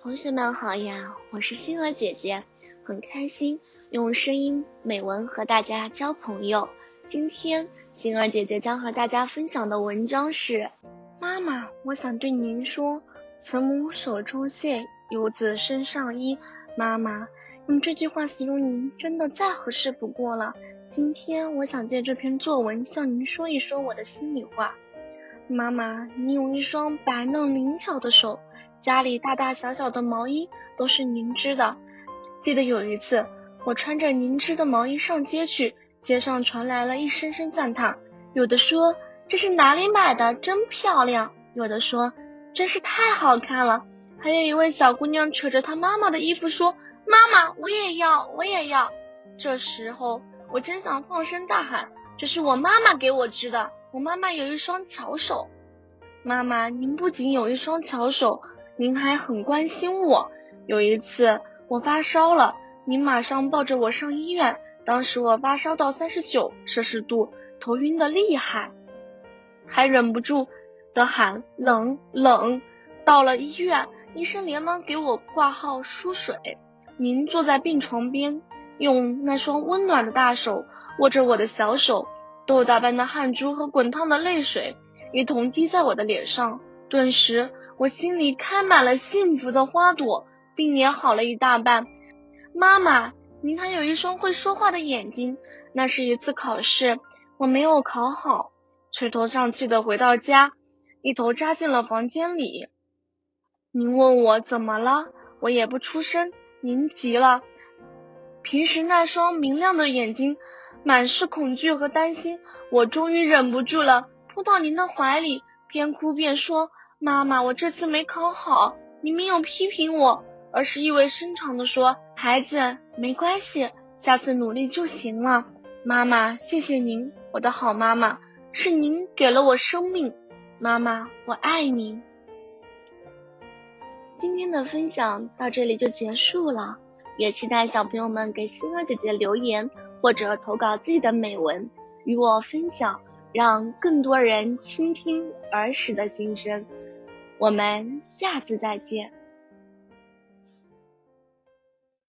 同学们好呀，我是星儿姐姐，很开心用声音美文和大家交朋友。今天星儿姐姐将和大家分享的文章是：妈妈，我想对您说，慈母手中线，游子身上衣。妈妈，用这句话形容您，真的再合适不过了。今天我想借这篇作文向您说一说我的心里话。妈妈，你有一双白嫩灵巧的手，家里大大小小的毛衣都是您织的。记得有一次，我穿着您织的毛衣上街去，街上传来了一声声赞叹，有的说这是哪里买的，真漂亮；有的说真是太好看了。还有一位小姑娘扯着她妈妈的衣服说：“妈妈，我也要，我也要。”这时候，我真想放声大喊：“这是我妈妈给我织的。”我妈妈有一双巧手，妈妈，您不仅有一双巧手，您还很关心我。有一次我发烧了，您马上抱着我上医院。当时我发烧到三十九摄氏度，头晕的厉害，还忍不住的喊冷冷。到了医院，医生连忙给我挂号输水。您坐在病床边，用那双温暖的大手握着我的小手。豆大般的汗珠和滚烫的泪水一同滴在我的脸上，顿时我心里开满了幸福的花朵，病也好了一大半。妈妈，您还有一双会说话的眼睛。那是一次考试，我没有考好，垂头丧气的回到家，一头扎进了房间里。您问我怎么了，我也不出声。您急了，平时那双明亮的眼睛。满是恐惧和担心，我终于忍不住了，扑到您的怀里，边哭边说：“妈妈，我这次没考好，您没有批评我，而是意味深长的说，孩子，没关系，下次努力就行了。妈妈，谢谢您，我的好妈妈，是您给了我生命，妈妈，我爱您。”今天的分享到这里就结束了，也期待小朋友们给星儿姐姐留言。或者投稿自己的美文与我分享，让更多人倾听儿时的心声。我们下次再见。